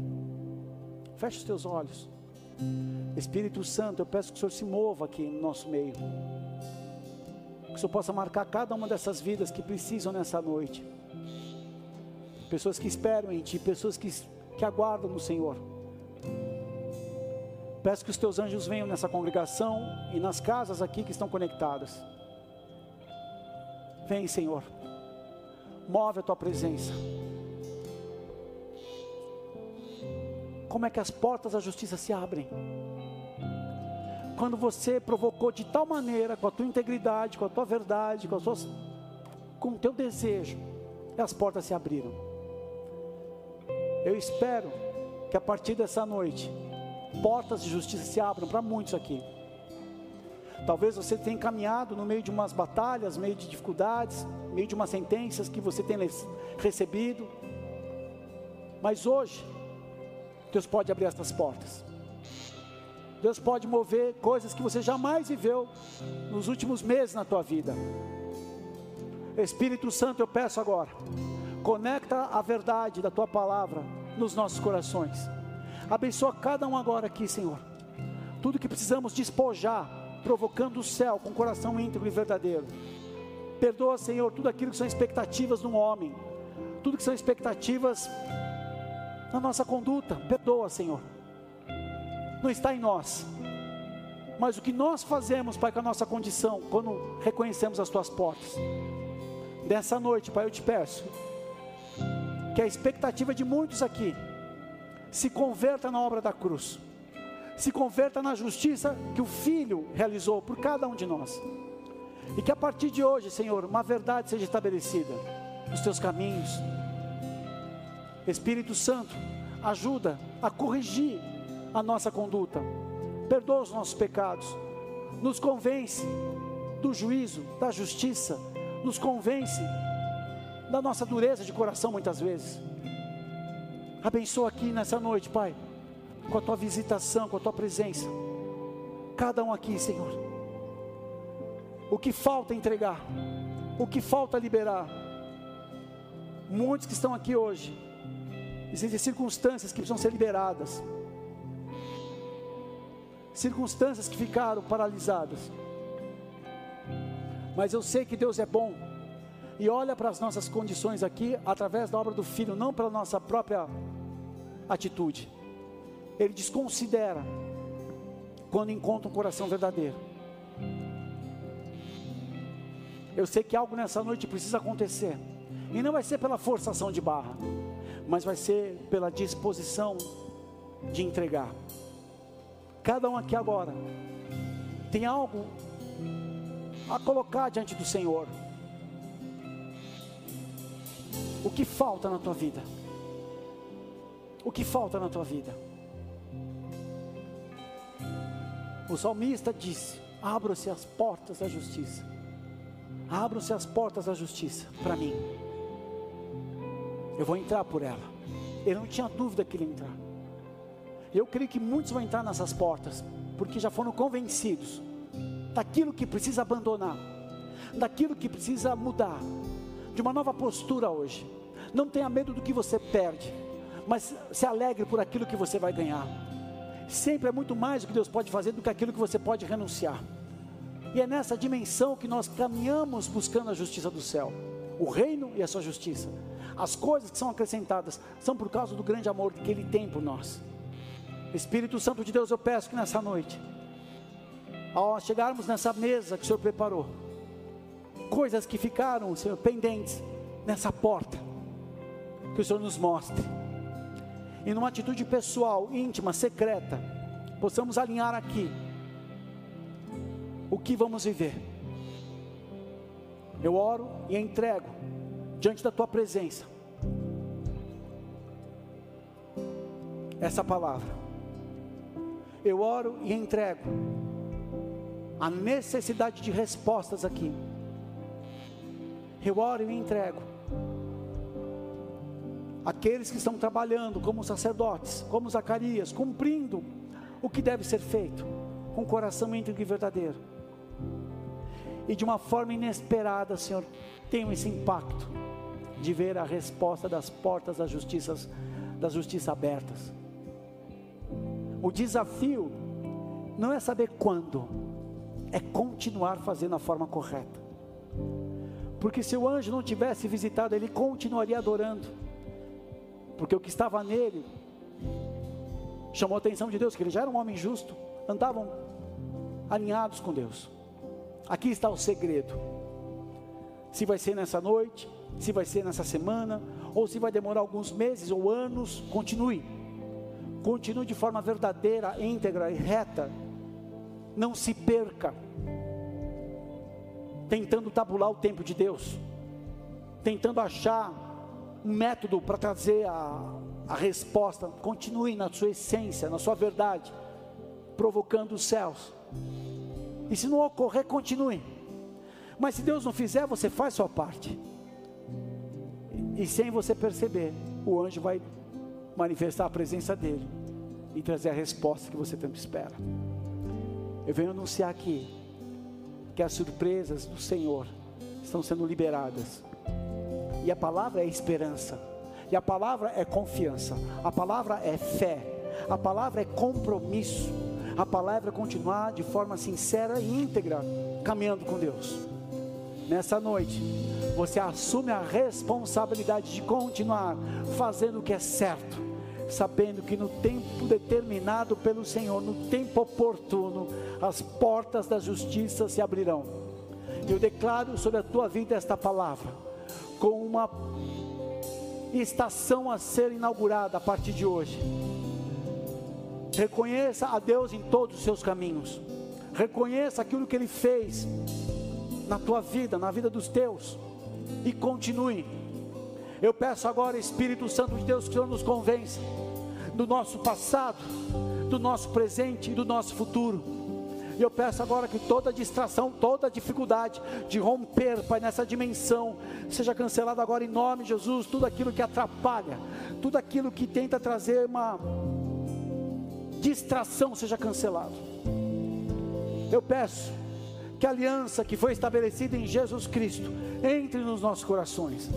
Feche os teus olhos. Espírito Santo, eu peço que o Senhor se mova aqui no nosso meio. Que o Senhor possa marcar cada uma dessas vidas que precisam nessa noite pessoas que esperam em Ti, pessoas que, que aguardam no Senhor. Peço que os Teus anjos venham nessa congregação e nas casas aqui que estão conectadas. Vem, Senhor, move a Tua presença. como é que as portas da justiça se abrem. Quando você provocou de tal maneira, com a tua integridade, com a tua verdade, com, com o teu desejo, as portas se abriram. Eu espero que a partir dessa noite, portas de justiça se abram para muitos aqui. Talvez você tenha caminhado no meio de umas batalhas, meio de dificuldades, meio de umas sentenças que você tem recebido. Mas hoje, Deus pode abrir essas portas. Deus pode mover coisas que você jamais viveu nos últimos meses na tua vida. Espírito Santo, eu peço agora, conecta a verdade da tua palavra nos nossos corações. Abençoa cada um agora aqui, Senhor. Tudo que precisamos despojar, provocando o céu com coração íntegro e verdadeiro. Perdoa, Senhor, tudo aquilo que são expectativas um homem, tudo que são expectativas na nossa conduta. Perdoa, Senhor. Não está em nós. Mas o que nós fazemos, Pai, com a nossa condição, quando reconhecemos as tuas portas. Dessa noite, Pai, eu te peço que a expectativa de muitos aqui se converta na obra da cruz, se converta na justiça que o Filho realizou por cada um de nós, e que a partir de hoje, Senhor, uma verdade seja estabelecida nos teus caminhos, Espírito Santo, ajuda a corrigir a nossa conduta, perdoa os nossos pecados, nos convence do juízo, da justiça, nos convence da nossa dureza de coração muitas vezes. Abençoa aqui nessa noite, Pai, com a tua visitação, com a tua presença. Cada um aqui, Senhor. O que falta entregar, o que falta liberar. Muitos que estão aqui hoje Existem circunstâncias que precisam ser liberadas. Circunstâncias que ficaram paralisadas. Mas eu sei que Deus é bom. E olha para as nossas condições aqui através da obra do Filho, não pela nossa própria atitude. Ele desconsidera quando encontra um coração verdadeiro. Eu sei que algo nessa noite precisa acontecer. E não vai ser pela forçação de barra mas vai ser pela disposição de entregar. Cada um aqui agora tem algo a colocar diante do Senhor. O que falta na tua vida? O que falta na tua vida? O salmista disse: Abram-se as portas da justiça. Abram-se as portas da justiça para mim. Eu vou entrar por ela. Ele não tinha dúvida que ele ia entrar. Eu creio que muitos vão entrar nessas portas, porque já foram convencidos daquilo que precisa abandonar, daquilo que precisa mudar, de uma nova postura hoje. Não tenha medo do que você perde, mas se alegre por aquilo que você vai ganhar. Sempre é muito mais o que Deus pode fazer do que aquilo que você pode renunciar. E é nessa dimensão que nós caminhamos buscando a justiça do céu, o reino e a sua justiça. As coisas que são acrescentadas são por causa do grande amor que Ele tem por nós. Espírito Santo de Deus, eu peço que nessa noite, ao chegarmos nessa mesa que o Senhor preparou, coisas que ficaram, Senhor, pendentes nessa porta, que o Senhor nos mostre, e numa atitude pessoal, íntima, secreta, possamos alinhar aqui o que vamos viver. Eu oro e entrego diante da tua presença. Essa palavra. Eu oro e entrego a necessidade de respostas aqui. Eu oro e entrego aqueles que estão trabalhando como sacerdotes, como Zacarias, cumprindo o que deve ser feito, com coração íntegro e verdadeiro. E de uma forma inesperada, Senhor, tenham esse impacto de ver a resposta das portas da justiça, da justiça abertas. O desafio não é saber quando, é continuar fazendo a forma correta. Porque se o anjo não tivesse visitado, ele continuaria adorando. Porque o que estava nele chamou a atenção de Deus, que ele já era um homem justo, andavam alinhados com Deus. Aqui está o segredo. Se vai ser nessa noite, se vai ser nessa semana, ou se vai demorar alguns meses ou anos, continue. Continue de forma verdadeira, íntegra e reta. Não se perca tentando tabular o tempo de Deus, tentando achar um método para trazer a, a resposta. Continue na sua essência, na sua verdade, provocando os céus. E se não ocorrer, continue. Mas se Deus não fizer, você faz sua parte. E, sem você perceber, o anjo vai manifestar a presença dele e trazer a resposta que você tanto espera. Eu venho anunciar aqui que as surpresas do Senhor estão sendo liberadas. E a palavra é esperança. E a palavra é confiança. A palavra é fé. A palavra é compromisso. A palavra é continuar de forma sincera e íntegra caminhando com Deus. Nessa noite, você assume a responsabilidade de continuar fazendo o que é certo sabendo que no tempo determinado pelo Senhor, no tempo oportuno, as portas da justiça se abrirão. Eu declaro sobre a tua vida esta palavra, com uma estação a ser inaugurada a partir de hoje. Reconheça a Deus em todos os seus caminhos. Reconheça aquilo que Ele fez na tua vida, na vida dos teus, e continue eu peço agora, Espírito Santo de Deus, que o Senhor nos convença do nosso passado, do nosso presente e do nosso futuro. E eu peço agora que toda distração, toda dificuldade de romper, Pai, nessa dimensão, seja cancelada agora em nome de Jesus. Tudo aquilo que atrapalha, tudo aquilo que tenta trazer uma distração, seja cancelado. Eu peço que a aliança que foi estabelecida em Jesus Cristo entre nos nossos corações.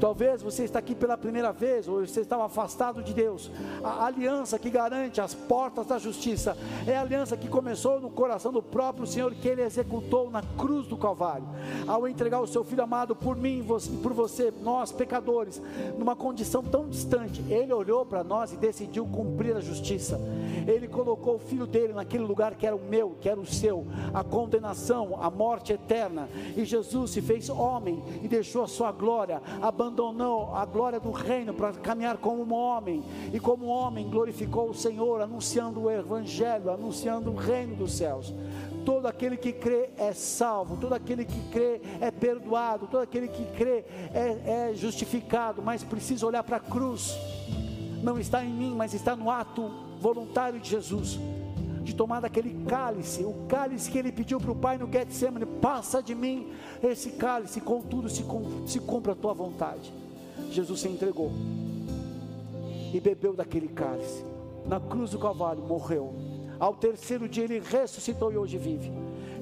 Talvez você está aqui pela primeira vez, ou você estava afastado de Deus. A aliança que garante as portas da justiça é a aliança que começou no coração do próprio Senhor, que Ele executou na cruz do Calvário, ao entregar o seu Filho amado por mim, por você, nós pecadores, numa condição tão distante. Ele olhou para nós e decidiu cumprir a justiça. Ele colocou o Filho dele naquele lugar que era o meu, que era o seu, a condenação, a morte eterna. E Jesus se fez homem e deixou a sua glória, abandonou a glória do reino para caminhar como um homem, e como homem glorificou o Senhor, anunciando o Evangelho, anunciando o reino dos céus. Todo aquele que crê é salvo, todo aquele que crê é perdoado, todo aquele que crê é, é justificado, mas precisa olhar para a cruz. Não está em mim, mas está no ato voluntário de Jesus de tomar daquele cálice, o cálice que ele pediu para o Pai no Getsemane, passa de mim esse cálice, contudo se, se cumpra a tua vontade. Jesus se entregou e bebeu daquele cálice, na cruz do Calvário morreu, ao terceiro dia ele ressuscitou e hoje vive.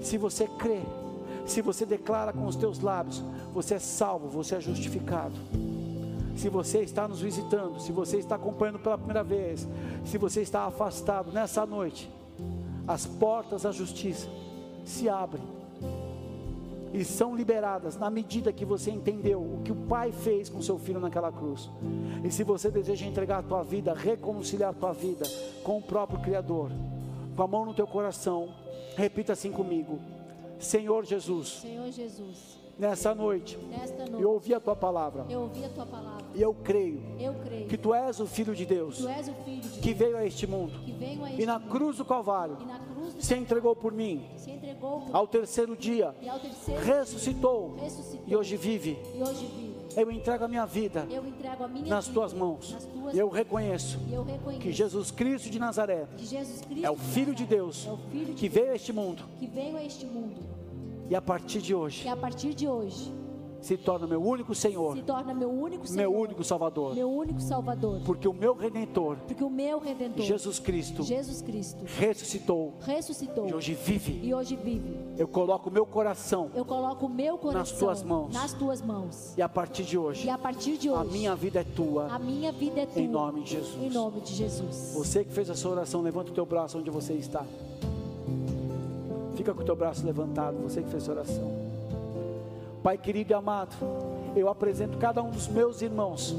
Se você crê, se você declara com os teus lábios, você é salvo, você é justificado. Se você está nos visitando, se você está acompanhando pela primeira vez, se você está afastado nessa noite, as portas da justiça se abrem e são liberadas na medida que você entendeu o que o Pai fez com seu filho naquela cruz. E se você deseja entregar a tua vida, reconciliar a tua vida com o próprio Criador, com a mão no teu coração, repita assim comigo: Senhor Jesus. Senhor Jesus. Nessa noite, Nesta noite, eu ouvi a tua palavra. Eu ouvi a tua palavra. E eu creio, eu creio que tu és o filho de Deus. Filho de Deus que veio a este mundo. Que a este e na cruz do Calvário se entregou por mim. se entregou por Ao terceiro dia ao terceiro ressuscitou ressuscitou e hoje vive. e hoje vive. Eu entrego a minha vida a minha nas vida tuas mãos. nas tuas E eu reconheço eu reconheço que Jesus Cristo de Nazaré que Cristo é o Filho de Deus é o filho de que Deus veio a este mundo que veio a este mundo e a partir de hoje a partir de hoje se torna meu único Senhor, se torna meu único Senhor, meu único Salvador. meu único Salvador. Porque o meu Redentor, Porque o meu redentor Jesus Cristo, Jesus Cristo ressuscitou ressuscitou e hoje vive. e hoje vive. Eu coloco o meu coração Eu coloco o meu coração tuas mãos. nas tuas mãos. e a partir de hoje E a partir de hoje a minha vida é tua. a minha vida é tua. Em nome de Jesus. Em nome de Jesus. Você que fez essa oração, levanta o teu braço onde você está. Fica com o teu braço levantado, você que fez essa oração. Pai querido e amado, eu apresento cada um dos meus irmãos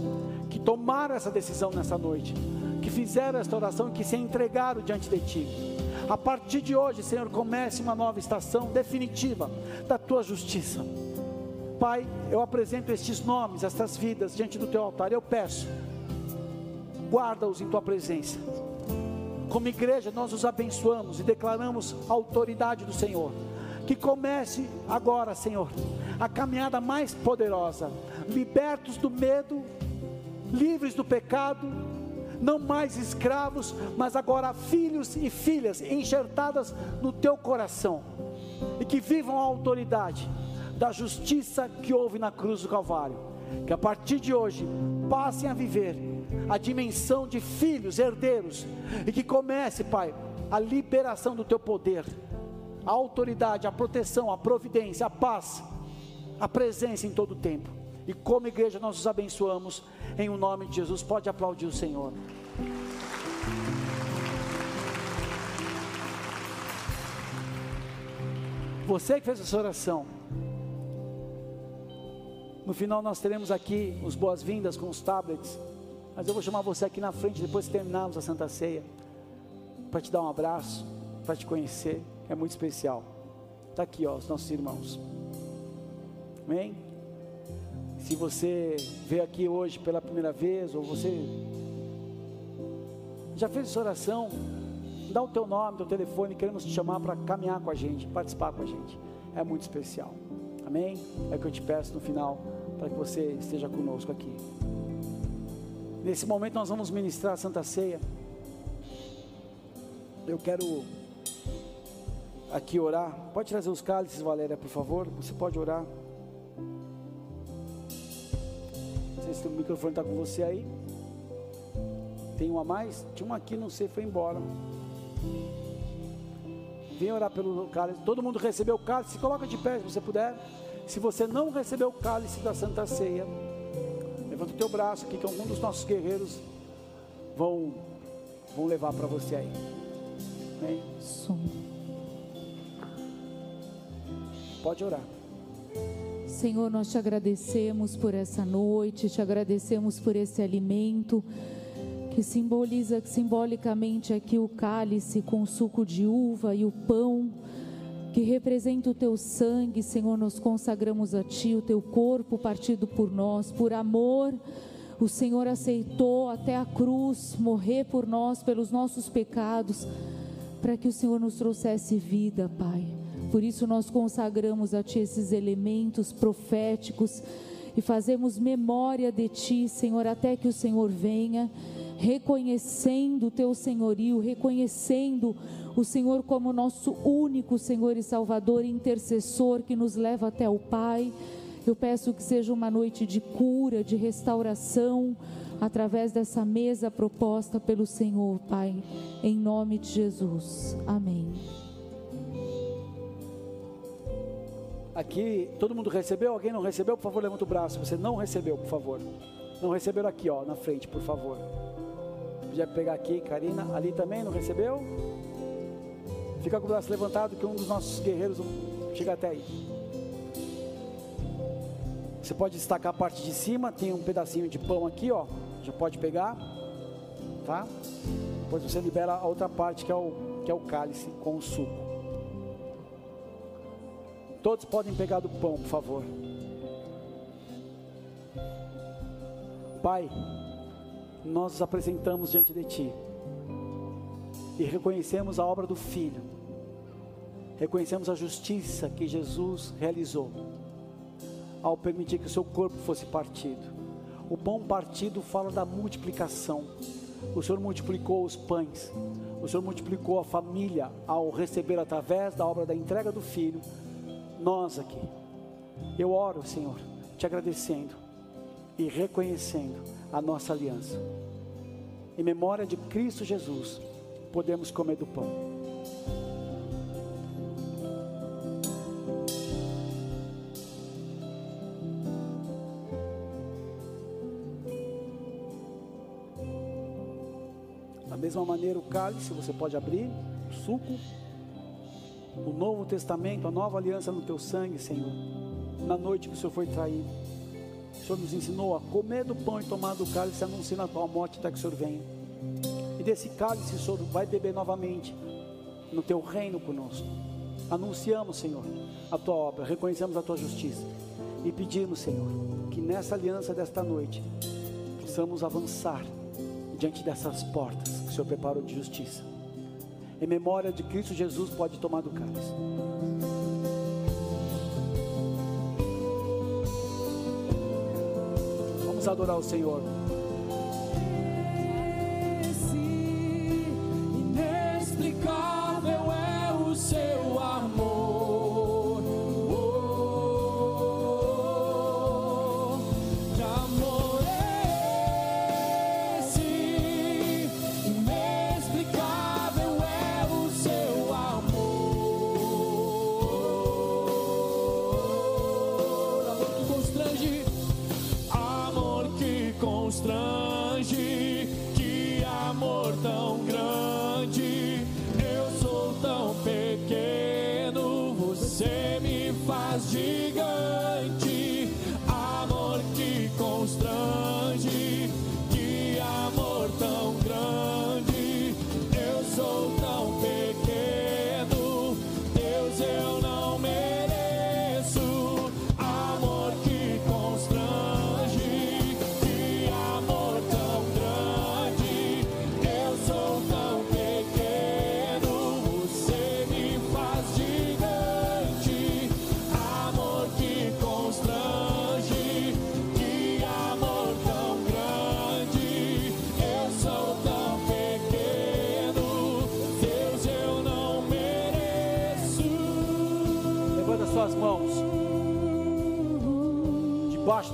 que tomaram essa decisão nessa noite, que fizeram esta oração e que se entregaram diante de Ti. A partir de hoje, Senhor, comece uma nova estação definitiva da Tua justiça. Pai, eu apresento estes nomes, estas vidas diante do Teu altar. Eu peço, guarda-os em Tua presença como igreja, nós os abençoamos e declaramos a autoridade do Senhor. Que comece agora, Senhor, a caminhada mais poderosa, libertos do medo, livres do pecado, não mais escravos, mas agora filhos e filhas enxertadas no teu coração, e que vivam a autoridade da justiça que houve na cruz do Calvário. Que a partir de hoje passem a viver a dimensão de filhos, herdeiros, e que comece, Pai, a liberação do teu poder, a autoridade, a proteção, a providência, a paz, a presença em todo o tempo. E como igreja nós os abençoamos em o nome de Jesus. Pode aplaudir o Senhor. Você que fez essa oração, no final nós teremos aqui os boas-vindas com os tablets. Mas eu vou chamar você aqui na frente depois que terminarmos a Santa Ceia, para te dar um abraço, para te conhecer. É muito especial. Está aqui, ó, os nossos irmãos. Amém? Se você veio aqui hoje pela primeira vez, ou você já fez essa oração, dá o teu nome, teu telefone, queremos te chamar para caminhar com a gente, participar com a gente. É muito especial. Amém? É o que eu te peço no final, para que você esteja conosco aqui. Nesse momento nós vamos ministrar a Santa Ceia. Eu quero aqui orar. Pode trazer os cálices, Valéria, por favor. Você pode orar. Não sei se o microfone está com você aí. Tem um a mais? Tinha um aqui, não sei, foi embora. Vem orar pelo cálice. Todo mundo recebeu o cálice. Se coloca de pé se você puder. Se você não recebeu o cálice da Santa Ceia, Levanta o teu braço aqui, que algum dos nossos guerreiros vão, vão levar para você aí. Amém? Pode orar. Senhor, nós te agradecemos por essa noite, te agradecemos por esse alimento que simboliza simbolicamente aqui o cálice com o suco de uva e o pão que representa o teu sangue, Senhor, nós consagramos a Ti, o teu corpo partido por nós, por amor. O Senhor aceitou até a cruz morrer por nós, pelos nossos pecados, para que o Senhor nos trouxesse vida, Pai. Por isso nós consagramos a Ti esses elementos proféticos e fazemos memória de Ti, Senhor, até que o Senhor venha, reconhecendo o Teu senhorio, reconhecendo o Senhor como nosso único Senhor e Salvador, intercessor que nos leva até o Pai. Eu peço que seja uma noite de cura, de restauração, através dessa mesa proposta pelo Senhor, Pai, em nome de Jesus. Amém. Aqui, todo mundo recebeu? Alguém não recebeu? Por favor, levanta o braço. Você não recebeu, por favor. Não receberam aqui, ó, na frente, por favor. Podia pegar aqui, Karina. Ali também não recebeu? Fica com o braço levantado que um dos nossos guerreiros chega até aí. Você pode destacar a parte de cima, tem um pedacinho de pão aqui, ó. Já pode pegar, tá? Depois você libera a outra parte que é o que é o cálice com o suco. Todos podem pegar do pão, por favor. Pai, nós nos apresentamos diante de Ti e reconhecemos a obra do Filho reconhecemos a justiça que Jesus realizou ao permitir que o seu corpo fosse partido. O pão partido fala da multiplicação. O Senhor multiplicou os pães, o Senhor multiplicou a família ao receber através da obra da entrega do Filho, nós aqui. Eu oro, Senhor, te agradecendo e reconhecendo a nossa aliança. Em memória de Cristo Jesus, podemos comer do pão. Mesma maneira, o cálice você pode abrir, o suco, o Novo Testamento, a nova aliança no teu sangue, Senhor. Na noite que o Senhor foi traído, o Senhor nos ensinou a comer do pão e tomar do cálice, anunciando a tua morte até que o Senhor venha. E desse cálice o Senhor vai beber novamente no teu reino conosco. Anunciamos, Senhor, a tua obra, reconhecemos a tua justiça e pedimos, Senhor, que nessa aliança desta noite possamos avançar diante dessas portas que o Senhor preparou de justiça. em memória de Cristo Jesus, pode tomar do cálice. Vamos adorar o Senhor.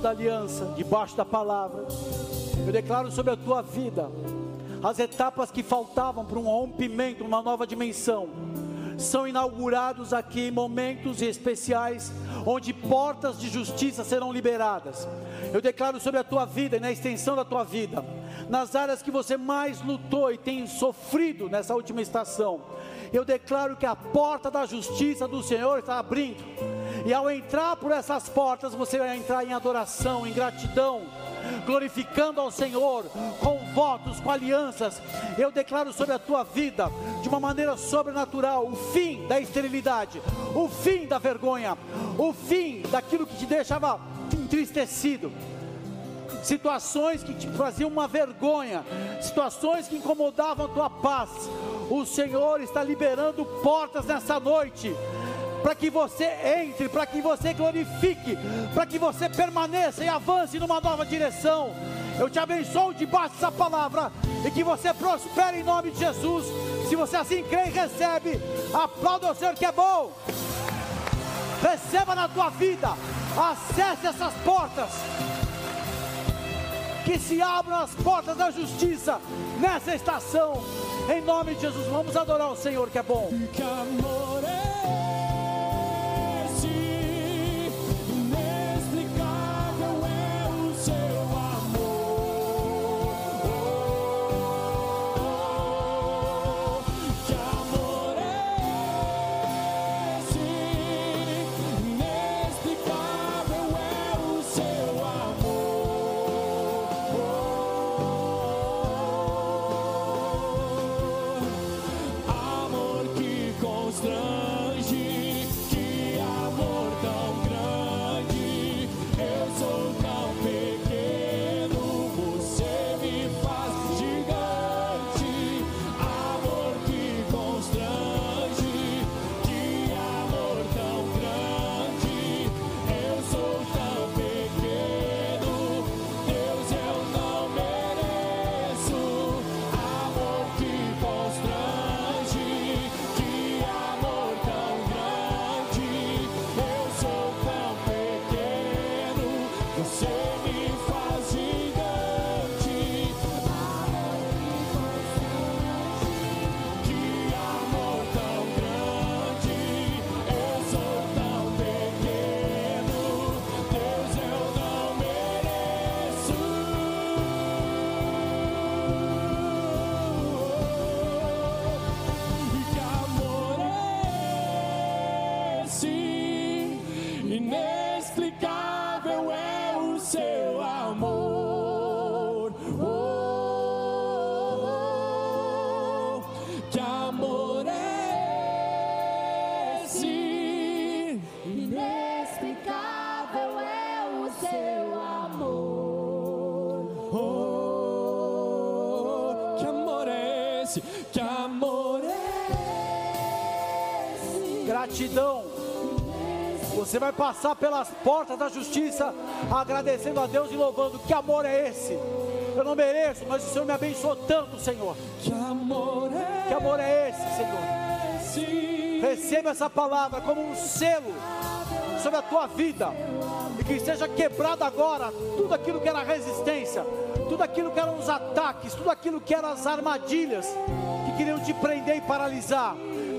Da aliança, debaixo da palavra. Eu declaro sobre a tua vida as etapas que faltavam para um rompimento, uma nova dimensão. São inaugurados aqui momentos especiais onde portas de justiça serão liberadas. Eu declaro sobre a tua vida e na extensão da tua vida, nas áreas que você mais lutou e tem sofrido nessa última estação. Eu declaro que a porta da justiça do Senhor está abrindo e ao entrar por essas portas, você vai entrar em adoração, em gratidão, glorificando ao Senhor, com votos, com alianças. Eu declaro sobre a tua vida, de uma maneira sobrenatural, o fim da esterilidade, o fim da vergonha, o fim daquilo que te deixava entristecido situações que te faziam uma vergonha, situações que incomodavam a tua paz. O Senhor está liberando portas nessa noite para que você entre, para que você glorifique, para que você permaneça e avance numa nova direção. Eu te abençoo debaixo dessa palavra e que você prospere em nome de Jesus. Se você assim crê e recebe, aplauda o Senhor que é bom. Receba na tua vida, acesse essas portas. Que se abram as portas da justiça nessa estação. Em nome de Jesus, vamos adorar o Senhor que é bom. Que amor é que é gratidão. Você vai passar pelas portas da justiça, agradecendo a Deus e louvando. Que amor é esse? Eu não mereço, mas o Senhor me abençoou tanto, Senhor. Que amor é, que amor é esse, Senhor? Receba essa palavra como um selo sobre a tua vida. E que seja quebrado agora tudo aquilo que era resistência, tudo aquilo que eram os ataques, tudo aquilo que eram as armadilhas que queriam te prender e paralisar.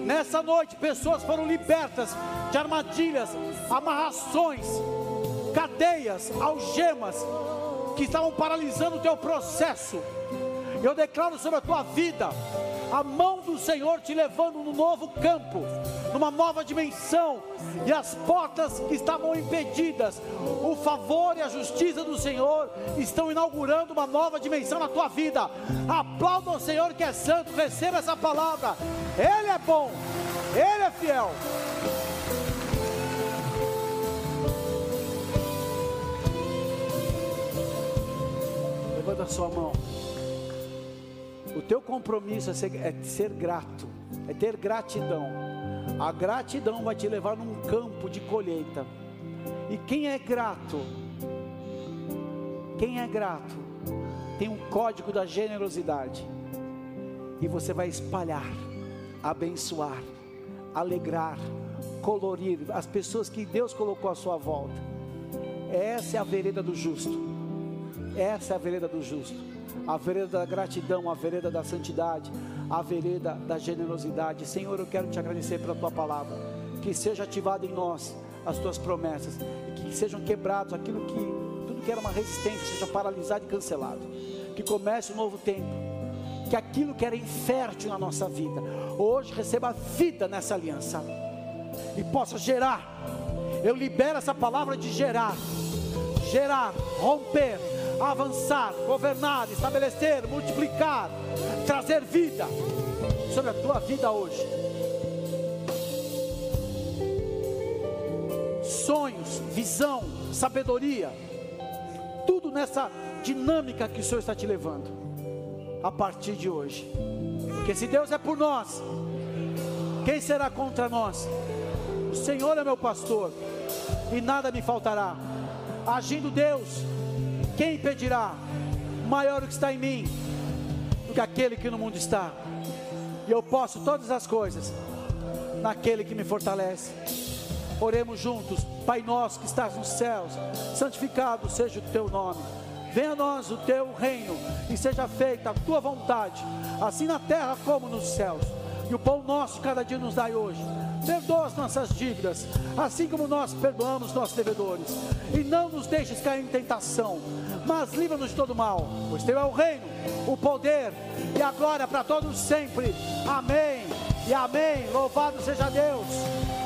Nessa noite, pessoas foram libertas de armadilhas, amarrações, cadeias, algemas que estavam paralisando o teu processo. Eu declaro sobre a tua vida a mão do Senhor te levando num novo campo, numa nova dimensão, e as portas que estavam impedidas, o favor e a justiça do Senhor estão inaugurando uma nova dimensão na tua vida. Aplauda o Senhor que é santo, receba essa palavra. Ele é bom, ele é fiel. Levanta a sua mão. O teu compromisso é ser, é ser grato, é ter gratidão. A gratidão vai te levar num campo de colheita. E quem é grato, quem é grato, tem um código da generosidade. E você vai espalhar, abençoar, alegrar, colorir as pessoas que Deus colocou à sua volta. Essa é a vereda do justo. Essa é a vereda do justo a vereda da gratidão, a vereda da santidade, a vereda da generosidade. Senhor, eu quero te agradecer pela tua palavra, que seja ativada em nós as tuas promessas e que sejam quebrados aquilo que tudo que era uma resistência seja paralisado e cancelado. Que comece um novo tempo. Que aquilo que era infértil na nossa vida, hoje receba vida nessa aliança e possa gerar. Eu libero essa palavra de gerar, gerar, romper, avançar, governar, estabelecer, multiplicar, trazer vida sobre a tua vida hoje. Sonhos, visão, sabedoria, tudo nessa dinâmica que o Senhor está te levando a partir de hoje. Porque se Deus é por nós, quem será contra nós? O Senhor é meu pastor e nada me faltará. Agindo Deus, quem impedirá? Maior o que está em mim do que aquele que no mundo está. E eu posso todas as coisas naquele que me fortalece. Oremos juntos, Pai nosso que estás nos céus, santificado seja o teu nome. Venha a nós o teu reino e seja feita a tua vontade, assim na terra como nos céus. E o pão nosso cada dia nos dai hoje. Perdoa as nossas dívidas, assim como nós perdoamos nossos devedores. E não nos deixes cair em tentação, mas livra-nos de todo mal, pois teu é o reino, o poder e a glória para todos sempre. Amém e amém. Louvado seja Deus.